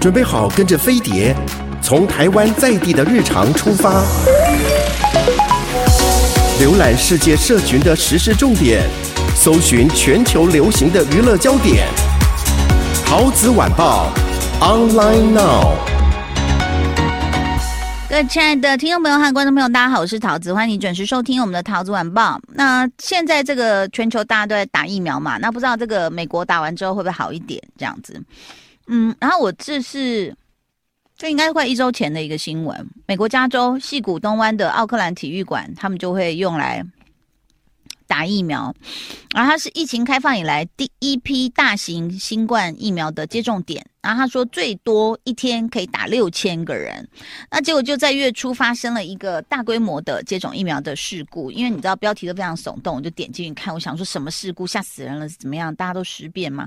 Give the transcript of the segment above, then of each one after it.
准备好跟着飞碟，从台湾在地的日常出发，浏览世界社群的时事重点，搜寻全球流行的娱乐焦点。陶子晚报，online now。各位亲爱的听众朋友和观众朋友，大家好，我是陶子，欢迎你准时收听我们的陶子晚报。那现在这个全球大家都在打疫苗嘛，那不知道这个美国打完之后会不会好一点？这样子。嗯，然后我这是，这应该快一周前的一个新闻。美国加州西谷东湾的奥克兰体育馆，他们就会用来打疫苗，然后它是疫情开放以来第一批大型新冠疫苗的接种点。然后他说，最多一天可以打六千个人。那结果就在月初发生了一个大规模的接种疫苗的事故。因为你知道标题都非常耸动，我就点进去看。我想说什么事故，吓死人了怎么样？大家都识变吗？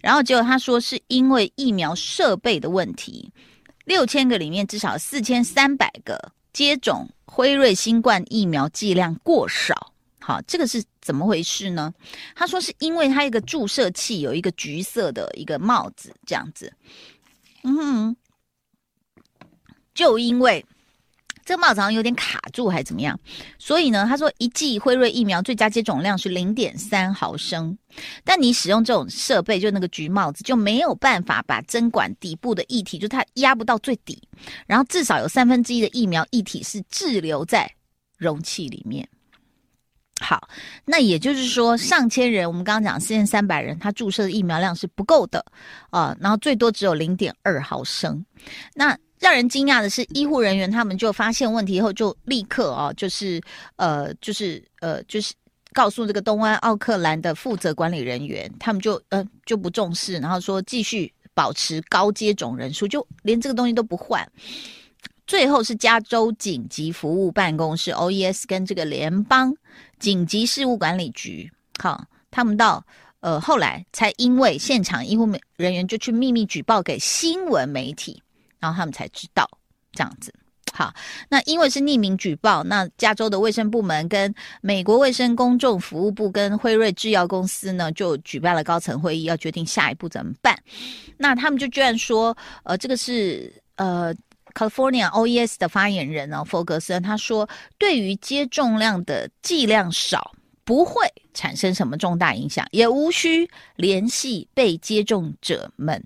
然后结果他说是因为疫苗设备的问题，六千个里面至少四千三百个接种辉瑞新冠疫苗剂量过少。好，这个是怎么回事呢？他说是因为他一个注射器有一个橘色的一个帽子，这样子，嗯哼，就因为这个帽子好像有点卡住，还是怎么样？所以呢，他说一剂辉瑞疫苗最佳接种量是零点三毫升，但你使用这种设备，就那个橘帽子就没有办法把针管底部的液体，就它压不到最底，然后至少有三分之一的疫苗液体是滞留在容器里面。好，那也就是说，上千人，我们刚刚讲四千三百人，他注射的疫苗量是不够的啊、然后最多只有零点二毫升。那让人惊讶的是，医护人员他们就发现问题以后，就立刻啊、就是呃，就是呃，就是告诉这个东湾奥克兰的负责管理人员，他们就呃就不重视，然后说继续保持高接种人数，就连这个东西都不换。最后是加州紧急服务办公室 （OES） 跟这个联邦紧急事务管理局，好，他们到呃后来才因为现场医护人员就去秘密举报给新闻媒体，然后他们才知道这样子。好，那因为是匿名举报，那加州的卫生部门跟美国卫生公众服务部跟辉瑞制药公司呢就举办了高层会议，要决定下一步怎么办。那他们就居然说，呃，这个是呃。California OES 的发言人呢，弗格森他说，对于接种量的剂量少，不会产生什么重大影响，也无需联系被接种者们。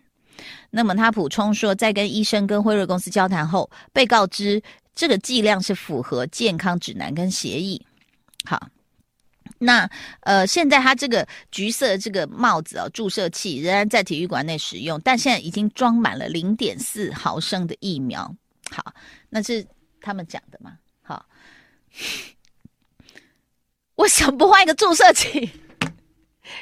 那么他补充说，在跟医生跟辉瑞公司交谈后，被告知这个剂量是符合健康指南跟协议。好。那呃，现在他这个橘色这个帽子哦，注射器仍然在体育馆内使用，但现在已经装满了零点四毫升的疫苗。好，那是他们讲的吗？好，我想不换一个注射器？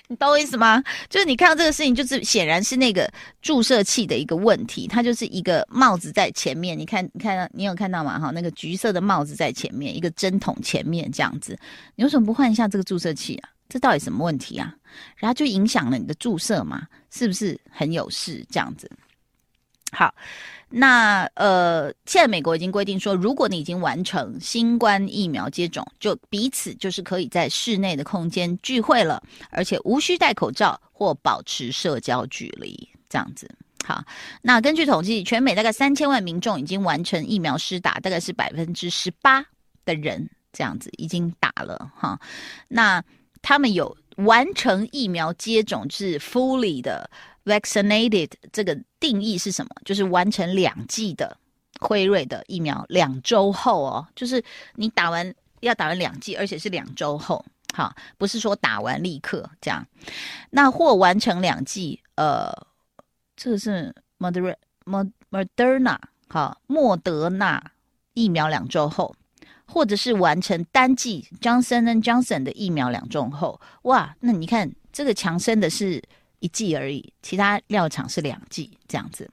你懂我意思吗？就是你看到这个事情，就是显然是那个注射器的一个问题，它就是一个帽子在前面，你看，你看到你有看到吗？哈，那个橘色的帽子在前面，一个针筒前面这样子，你为什么不换一下这个注射器啊？这到底什么问题啊？然后就影响了你的注射嘛，是不是很有事这样子？好。那呃，现在美国已经规定说，如果你已经完成新冠疫苗接种，就彼此就是可以在室内的空间聚会了，而且无需戴口罩或保持社交距离，这样子。好，那根据统计，全美大概三千万民众已经完成疫苗施打，大概是百分之十八的人这样子已经打了哈。那他们有完成疫苗接种是 fully 的。Vaccinated 这个定义是什么？就是完成两剂的辉瑞的疫苗，两周后哦，就是你打完要打完两剂，而且是两周后，好，不是说打完立刻这样。那或完成两剂，呃，这个是 Moderna Moderna 好，莫德纳疫苗两周后，或者是完成单剂 Johnson and Johnson 的疫苗两周后，哇，那你看这个强生的是。一剂而已，其他药厂是两剂这样子。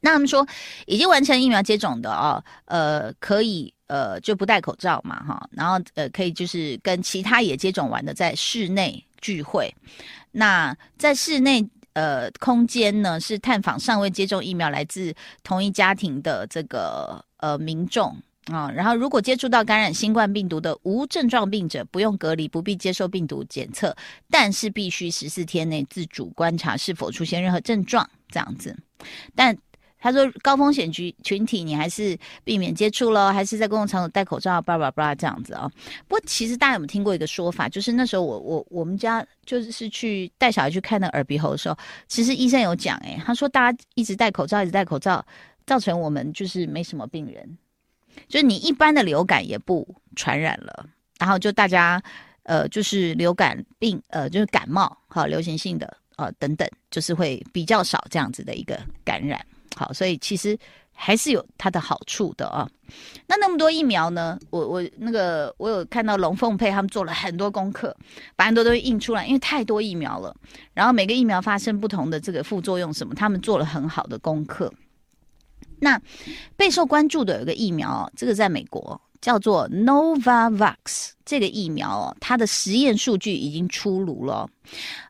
那他们说已经完成疫苗接种的哦，呃，可以呃就不戴口罩嘛哈，然后呃可以就是跟其他也接种完的在室内聚会。那在室内呃空间呢，是探访尚未接种疫苗来自同一家庭的这个呃民众。啊、然后如果接触到感染新冠病毒的无症状病者，不用隔离，不必接受病毒检测，但是必须十四天内自主观察是否出现任何症状，这样子。但他说高风险群群体，你还是避免接触咯，还是在公共场所戴口罩，叭叭叭这样子啊、哦。不过其实大家有没有听过一个说法，就是那时候我我我们家就是去带小孩去看那耳鼻喉的时候，其实医生有讲，诶，他说大家一直戴口罩，一直戴口罩，造成我们就是没什么病人，就是你一般的流感也不传染了，然后就大家呃就是流感病呃就是感冒好流行性的呃等等，就是会比较少这样子的一个感染。好，所以其实还是有它的好处的啊。那那么多疫苗呢？我我那个我有看到龙凤配他们做了很多功课，把很多都印出来，因为太多疫苗了。然后每个疫苗发生不同的这个副作用什么，他们做了很好的功课。那备受关注的有一个疫苗，这个在美国叫做 Novavax，这个疫苗哦，它的实验数据已经出炉了。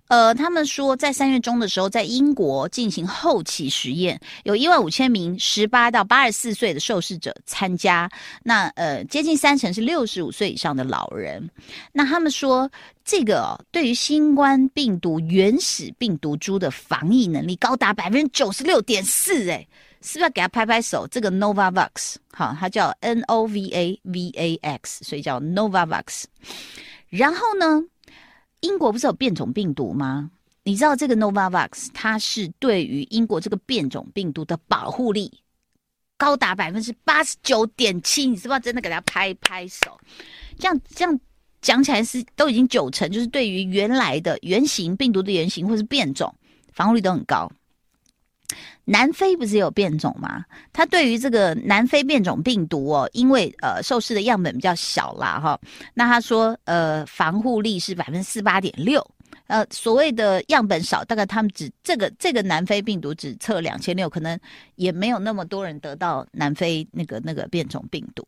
呃，他们说在三月中的时候，在英国进行后期实验，有一万五千名十八到八十四岁的受试者参加，那呃，接近三成是六十五岁以上的老人。那他们说，这个哦，对于新冠病毒原始病毒株的防疫能力高达百分之九十六点四，哎，是不是要给他拍拍手？这个 Novavax，好，它叫 N O V A V A X，所以叫 Novavax。然后呢？英国不是有变种病毒吗？你知道这个 Novavax 它是对于英国这个变种病毒的保护力高达百分之八十九点七，你是不是要真的给它拍拍手？这样这样讲起来是都已经九成，就是对于原来的原型病毒的原型或是变种防护力都很高。南非不是有变种吗？它对于这个南非变种病毒哦，因为呃受试的样本比较小啦哈，那他说呃防护力是百分之四八点六，呃所谓的样本少，大概他们只这个这个南非病毒只测两千六，可能也没有那么多人得到南非那个那个变种病毒。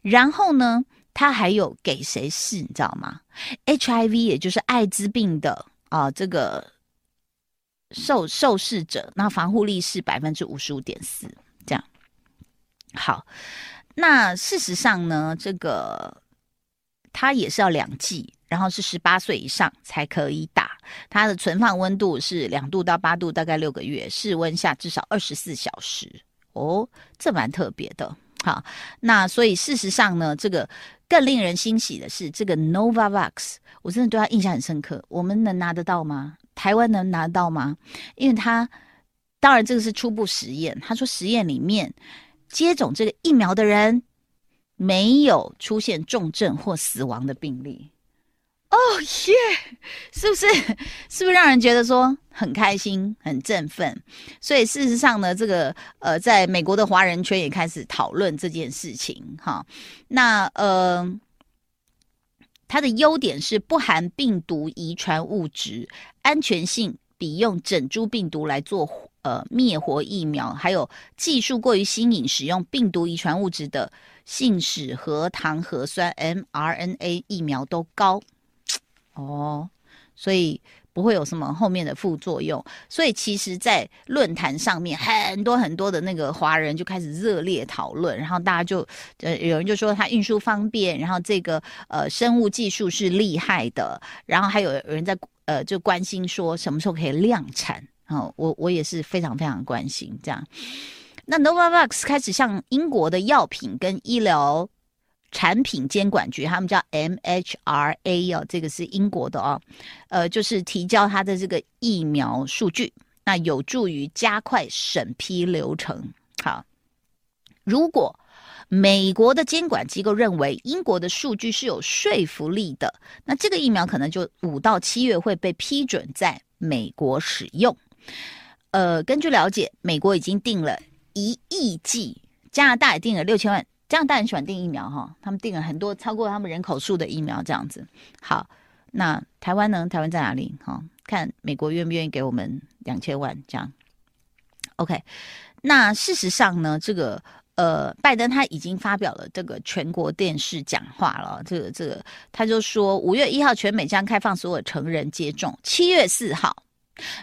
然后呢，他还有给谁试，你知道吗？HIV 也就是艾滋病的啊、这个。受受试者，那防护力是百分之五十五点四，这样。好，那事实上呢，这个它也是要两剂，然后是十八岁以上才可以打。它的存放温度是两度到八度，大概六个月，室温下至少二十四小时。哦，这蛮特别的。好，那所以事实上呢，这个更令人欣喜的是，这个 Novavax，我真的对他印象很深刻。我们能拿得到吗？台湾能拿到吗？因为他当然这个是初步实验，他说实验里面接种这个疫苗的人没有出现重症或死亡的病例。哦耶，是不是？是不是让人觉得说很开心、很振奋？所以事实上呢，这个呃，在美国的华人圈也开始讨论这件事情。哈，那呃。它的优点是不含病毒遗传物质，安全性比用整株病毒来做呃灭活疫苗，还有技术过于新颖，使用病毒遗传物质的信使核糖核酸 mRNA 疫苗都高哦，所以。不会有什么后面的副作用，所以其实，在论坛上面，很多很多的那个华人就开始热烈讨论，然后大家就呃，有人就说它运输方便，然后这个呃生物技术是厉害的，然后还有人在呃就关心说什么时候可以量产，哦，我我也是非常非常关心这样。那 Novavax 开始向英国的药品跟医疗。产品监管局，他们叫 MHRA 哦，这个是英国的哦，呃，就是提交他的这个疫苗数据，那有助于加快审批流程。好，如果美国的监管机构认为英国的数据是有说服力的，那这个疫苗可能就五到七月会被批准在美国使用。呃，根据了解，美国已经订了一亿剂，加拿大也订了六千万。这样大很喜欢订疫苗哈，他们订了很多超过他们人口数的疫苗这样子。好，那台湾呢？台湾在哪里？哈，看美国愿不愿意给我们两千万这样。OK，那事实上呢，这个呃，拜登他已经发表了这个全国电视讲话了。这个这个，他就说五月一号全美将开放所有成人接种，七月四号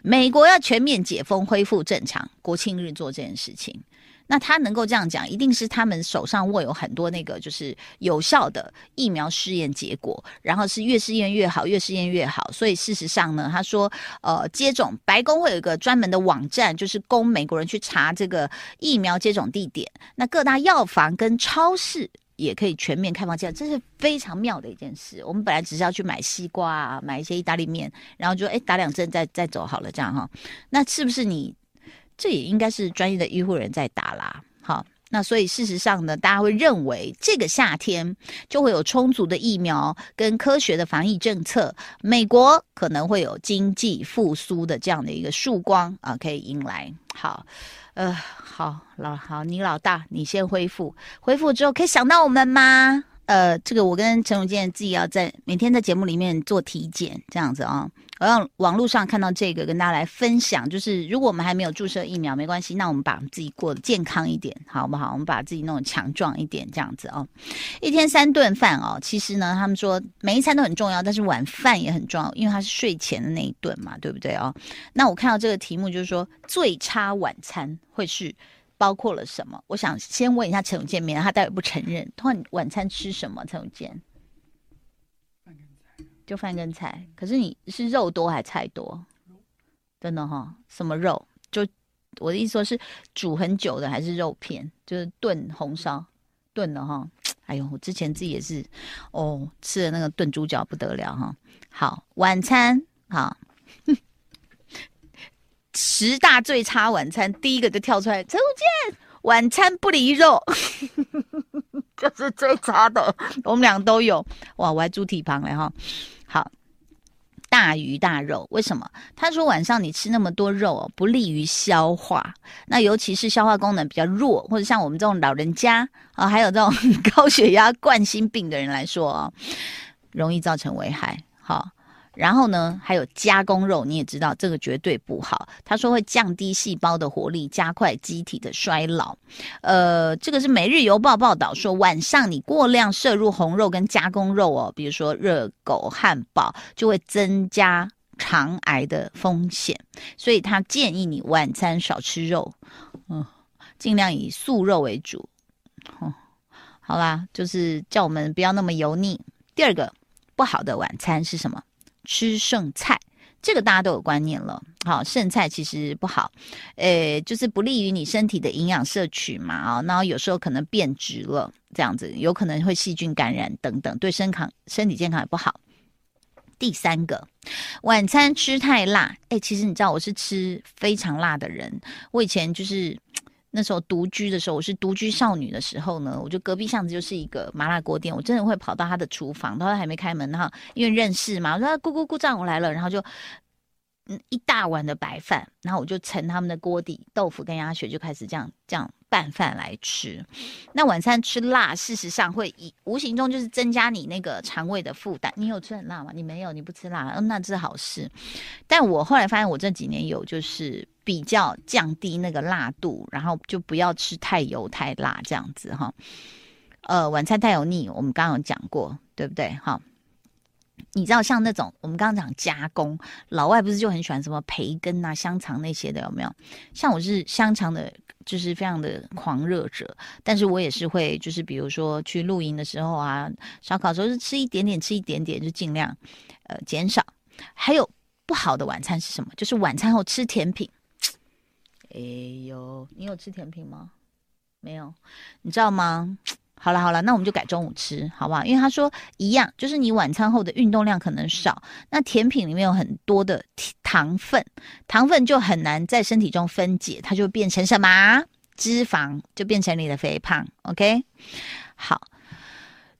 美国要全面解封，恢复正常，国庆日做这件事情。那他能够这样讲，一定是他们手上握有很多那个就是有效的疫苗试验结果，然后是越试验越好，越试验越好。所以事实上呢，他说，呃，接种白宫会有一个专门的网站，就是供美国人去查这个疫苗接种地点。那各大药房跟超市也可以全面开放这样，这是非常妙的一件事。我们本来只是要去买西瓜啊，买一些意大利面，然后就哎打两针再再走好了，这样哈。那是不是你？这也应该是专业的医护人在打啦，好，那所以事实上呢，大家会认为这个夏天就会有充足的疫苗跟科学的防疫政策，美国可能会有经济复苏的这样的一个曙光啊，可以迎来。好，呃，好老好，你老大，你先恢复，恢复之后可以想到我们吗？呃，这个我跟陈永健自己要在每天在节目里面做体检，这样子啊。我让网络上看到这个，跟大家来分享，就是如果我们还没有注射疫苗，没关系，那我们把自己过得健康一点，好不好？我们把自己弄得强壮一点，这样子哦。一天三顿饭哦，其实呢，他们说每一餐都很重要，但是晚饭也很重要，因为它是睡前的那一顿嘛，对不对哦？那我看到这个题目就是说，最差晚餐会是包括了什么？我想先问一下陈永健，免得他待会不承认，他晚餐吃什么？陈永健。就饭跟菜，可是你是肉多还是菜多？真的哈，什么肉？就我的意思说是煮很久的还是肉片？就是炖红烧炖的哈。哎呦，我之前自己也是哦，吃的那个炖猪脚不得了哈。好，晚餐好，十大最差晚餐，第一个就跳出来，陈武健，晚餐不离肉。这是最差的，我们俩都有哇，我还猪蹄旁嘞哈。大鱼大肉，为什么？他说晚上你吃那么多肉哦，不利于消化。那尤其是消化功能比较弱，或者像我们这种老人家啊，还有这种 高血压、冠心病的人来说啊，容易造成危害。好。然后呢，还有加工肉，你也知道这个绝对不好。他说会降低细胞的活力，加快机体的衰老。呃，这个是《每日邮报》报道说，晚上你过量摄入红肉跟加工肉哦，比如说热狗、汉堡，就会增加肠癌的风险。所以他建议你晚餐少吃肉，嗯，尽量以素肉为主。哦，好啦，就是叫我们不要那么油腻。第二个不好的晚餐是什么？吃剩菜，这个大家都有观念了。好，剩菜其实不好，诶，就是不利于你身体的营养摄取嘛。啊，然后有时候可能变质了，这样子有可能会细菌感染等等，对身康身体健康也不好。第三个，晚餐吃太辣，诶，其实你知道我是吃非常辣的人，我以前就是。那时候独居的时候，我是独居少女的时候呢，我就隔壁巷子就是一个麻辣锅店，我真的会跑到他的厨房，他还没开门，然后因为认识嘛，我说姑姑姑丈我来了，然后就嗯一大碗的白饭，然后我就盛他们的锅底豆腐跟鸭血，就开始这样这样拌饭来吃。那晚餐吃辣，事实上会以无形中就是增加你那个肠胃的负担。你有吃很辣吗？你没有，你不吃辣，嗯，那这是好事。但我后来发现，我这几年有就是。比较降低那个辣度，然后就不要吃太油太辣这样子哈。呃，晚餐太油腻，我们刚刚有讲过，对不对？哈，你知道像那种我们刚刚讲加工，老外不是就很喜欢什么培根啊、香肠那些的，有没有？像我是香肠的，就是非常的狂热者，但是我也是会，就是比如说去露营的时候啊，烧烤时候是吃一点点，吃一点点，就尽量呃减少。还有不好的晚餐是什么？就是晚餐后吃甜品。哎呦，你有吃甜品吗？没有，你知道吗？好了好了，那我们就改中午吃，好不好？因为他说一样，就是你晚餐后的运动量可能少，那甜品里面有很多的糖分，糖分就很难在身体中分解，它就变成什么？脂肪，就变成你的肥胖。OK，好，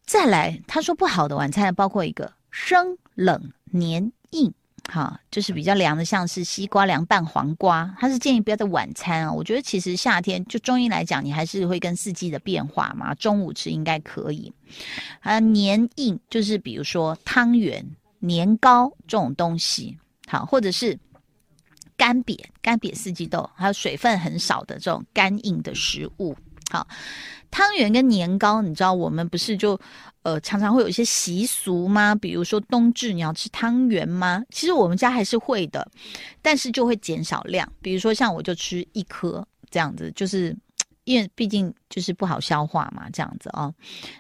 再来，他说不好的晚餐包括一个生冷黏硬。好，就是比较凉的，像是西瓜凉拌黄瓜，他是建议不要在晚餐啊。我觉得其实夏天就中医来讲，你还是会跟四季的变化嘛。中午吃应该可以。啊，黏硬就是比如说汤圆、年糕这种东西，好，或者是干瘪、干瘪四季豆，还有水分很少的这种干硬的食物，好。汤圆跟年糕，你知道我们不是就呃常常会有一些习俗吗？比如说冬至你要吃汤圆吗？其实我们家还是会的，但是就会减少量。比如说像我就吃一颗这样子，就是因为毕竟就是不好消化嘛，这样子哦。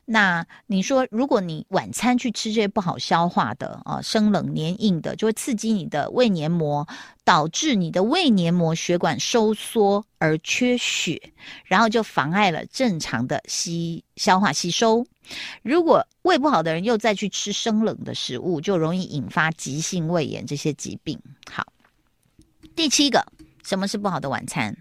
那你说，如果你晚餐去吃这些不好消化的啊，生冷黏硬的，就会刺激你的胃黏膜，导致你的胃黏膜血管收缩而缺血，然后就妨碍了正常的吸消化吸收。如果胃不好的人又再去吃生冷的食物，就容易引发急性胃炎这些疾病。好，第七个，什么是不好的晚餐？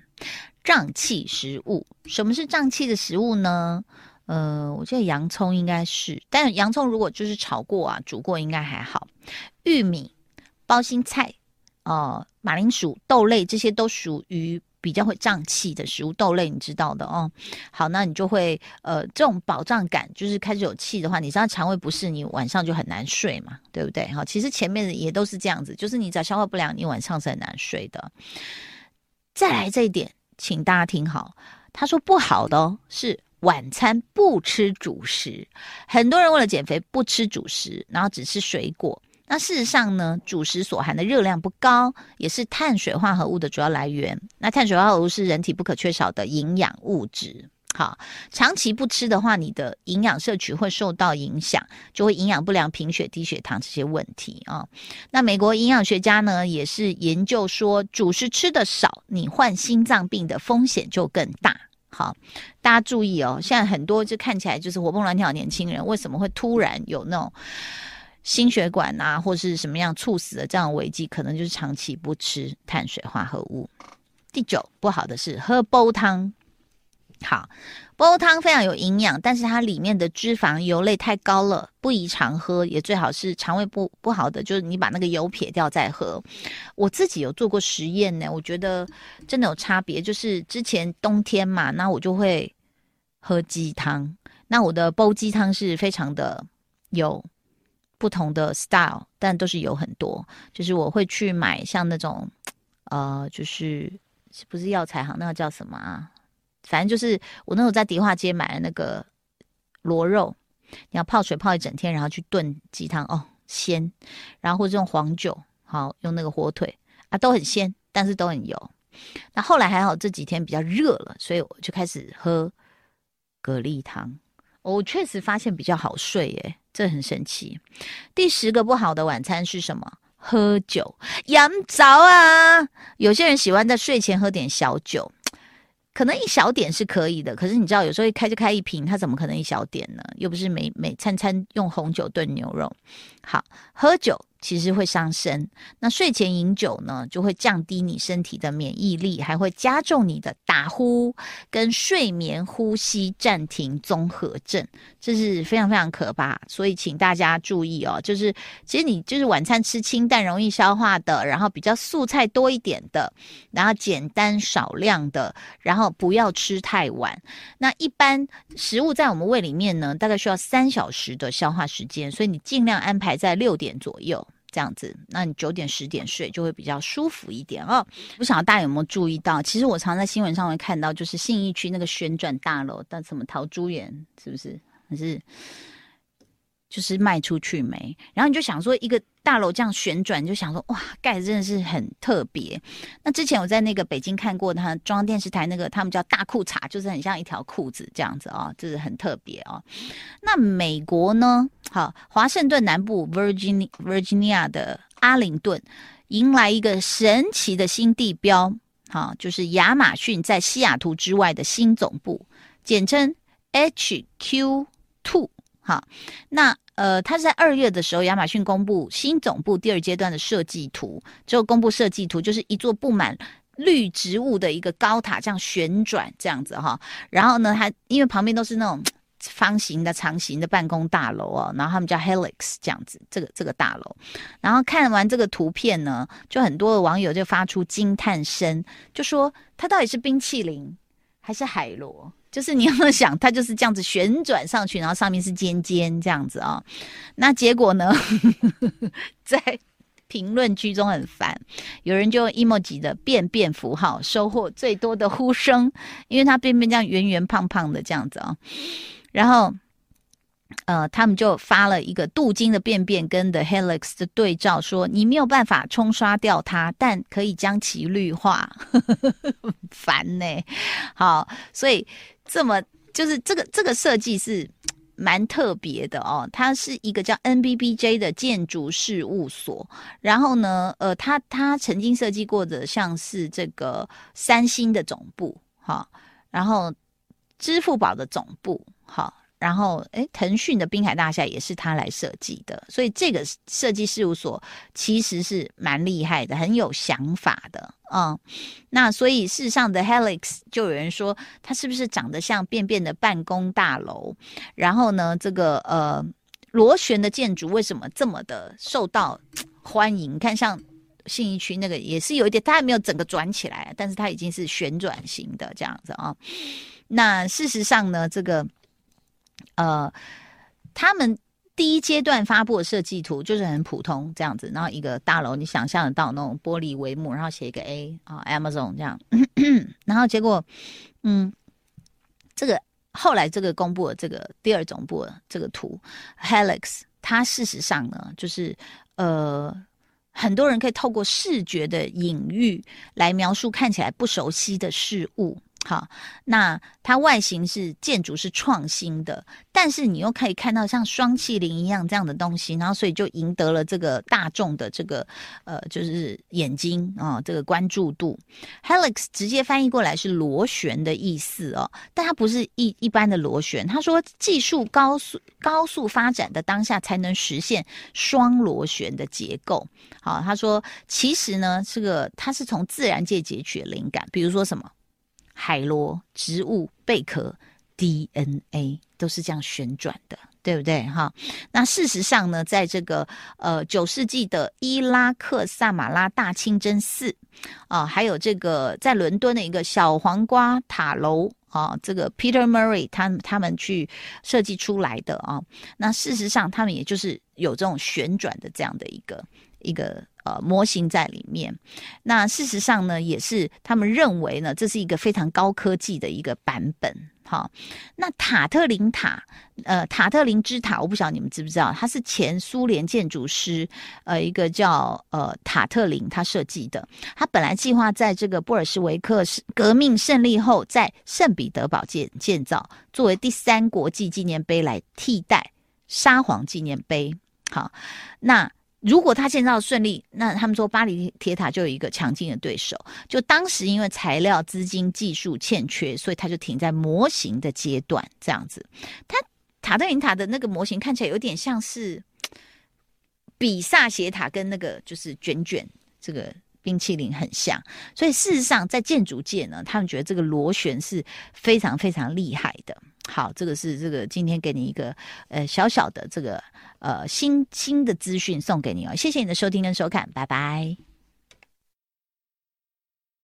胀气食物，什么是胀气的食物呢？呃，我觉得洋葱应该是，但洋葱如果就是炒过啊、煮过应该还好。玉米、包心菜、呃，马铃薯、豆类这些都属于比较会胀气的食物。豆类你知道的哦。好，那你就会呃，这种饱胀感就是开始有气的话，你知道肠胃不适，你晚上就很难睡嘛，对不对？好，其实前面的也都是这样子，就是你只要消化不良，你晚上是很难睡的。再来这一点。请大家听好，他说不好的哦，是晚餐不吃主食。很多人为了减肥不吃主食，然后只吃水果。那事实上呢，主食所含的热量不高，也是碳水化合物的主要来源。那碳水化合物是人体不可缺少的营养物质。好，长期不吃的话，你的营养摄取会受到影响，就会营养不良、贫血、低血糖这些问题啊、哦。那美国营养学家呢，也是研究说，主食吃得少，你患心脏病的风险就更大。好，大家注意哦，现在很多就看起来就是活蹦乱跳的年轻人，为什么会突然有那种心血管啊，或是什么样猝死的这样的危机？可能就是长期不吃碳水化合物。第九，不好的是喝煲汤。好，煲汤非常有营养，但是它里面的脂肪、油类太高了，不宜常喝，也最好是肠胃不不好的，就是你把那个油撇掉再喝。我自己有做过实验呢，我觉得真的有差别。就是之前冬天嘛，那我就会喝鸡汤，那我的煲鸡汤是非常的有不同的 style，但都是油很多。就是我会去买像那种呃，就是是不是药材行，那个叫什么啊？反正就是我那时候在迪化街买的那个螺肉，你要泡水泡一整天，然后去炖鸡汤哦，鲜。然后或者用黄酒，好用那个火腿啊，都很鲜，但是都很油。那后来还好这几天比较热了，所以我就开始喝蛤蜊汤。我确实发现比较好睡，耶，这很神奇。第十个不好的晚餐是什么？喝酒，饮酒啊！有些人喜欢在睡前喝点小酒。可能一小点是可以的，可是你知道，有时候一开就开一瓶，他怎么可能一小点呢？又不是每每餐餐用红酒炖牛肉。好，喝酒。其实会伤身。那睡前饮酒呢，就会降低你身体的免疫力，还会加重你的打呼跟睡眠呼吸暂停综合症，这是非常非常可怕。所以请大家注意哦，就是其实你就是晚餐吃清淡、容易消化的，然后比较素菜多一点的，然后简单少量的，然后不要吃太晚。那一般食物在我们胃里面呢，大概需要三小时的消化时间，所以你尽量安排在六点左右。这样子，那你九点十点睡就会比较舒服一点哦。不晓得大家有没有注意到，其实我常在新闻上会看到，就是信义区那个旋转大楼，但什么陶朱园是不是？还是？就是卖出去没，然后你就想说一个大楼这样旋转，你就想说哇，盖的真的是很特别。那之前我在那个北京看过，他中央电视台那个他们叫大裤衩，就是很像一条裤子这样子啊、哦，就是很特别哦。那美国呢？好，华盛顿南部 Virginia Virginia 的阿灵顿迎来一个神奇的新地标，好，就是亚马逊在西雅图之外的新总部，简称 HQ Two。好，那。呃，他是在二月的时候，亚马逊公布新总部第二阶段的设计图，之后公布设计图，就是一座布满绿植物的一个高塔，这样旋转这样子哈。然后呢，它因为旁边都是那种方形的、长形的办公大楼哦，然后他们叫 Helix 这样子，这个这个大楼。然后看完这个图片呢，就很多的网友就发出惊叹声，就说它到底是冰淇淋还是海螺？就是你要想，它就是这样子旋转上去，然后上面是尖尖这样子啊、那结果呢，在评论区中很烦，有人就用 emoji 的便便符号收获最多的呼声，因为它便便这样圆圆胖胖的这样子啊、然后呃，他们就发了一个镀金的便便跟 The Helix 的对照，说你没有办法冲刷掉它，但可以将其绿化，烦呢、好，所以这么就是这个这个设计是蛮特别的哦。它是一个叫 NBBJ 的建筑事务所，然后呢，呃，他他曾经设计过的像是这个三星的总部，哈，然后支付宝的总部，哈。然后，诶，腾讯的滨海大厦也是他来设计的，所以这个设计事务所其实是蛮厉害的，很有想法的，嗯。那所以事实上的 Helix 就有人说，它是不是长得像便便的办公大楼？然后呢，这个呃螺旋的建筑为什么这么的受到欢迎？看像信义区那个也是有一点，它还没有整个转起来，但是它已经是旋转型的这样子啊。那事实上呢，这个。呃，他们第一阶段发布的设计图就是很普通这样子，然后一个大楼，你想象得到那种玻璃帷幕，然后写一个 A 啊，Amazon 这样，然后结果，嗯，这个后来这个公布了这个第二总部的这个图，Helix，它事实上呢，就是呃，很多人可以透过视觉的隐喻来描述看起来不熟悉的事物。好，那它外形是建筑是创新的，但是你又可以看到像双气灵一样这样的东西，然后所以就赢得了这个大众的这个呃，就是眼睛啊、这个关注度。Helix 直接翻译过来是螺旋的意思哦，但它不是一一般的螺旋。他说技术高速高速发展的当下才能实现双螺旋的结构。好，他说其实呢，这个它是从自然界截取灵感，比如说什么？海螺、植物、贝壳、DNA 都是这样旋转的，对不对？哈，那事实上呢，在这个呃九世纪的伊拉克萨马拉大清真寺啊、还有这个在伦敦的一个小黄瓜塔楼啊，这个 Peter Murray 他他们去设计出来的啊，那事实上他们也就是有这种旋转的这样的一个一个。呃，模型在里面。那事实上呢，也是他们认为呢，这是一个非常高科技的一个版本。好，那塔特林塔，呃，塔特林之塔，我不晓得你们知不知道，它是前苏联建筑师，呃，一个叫呃塔特林他设计的。他本来计划在这个布尔什维克革命胜利后，在圣彼得堡建建造，作为第三国际纪念碑来替代沙皇纪念碑。好，那。如果他建造顺利，那他们说巴黎铁塔就有一个强劲的对手。就当时因为材料、资金、技术欠缺，所以他就停在模型的阶段这样子。它塔特林塔的那个模型看起来有点像是比萨斜塔，跟那个就是卷卷这个冰淇淋很像。所以事实上，在建筑界呢，他们觉得这个螺旋是非常非常厉害的。好，这个是这个今天给你一个呃小小的这个呃新新的资讯送给你哦，谢谢你的收听跟收看，拜拜。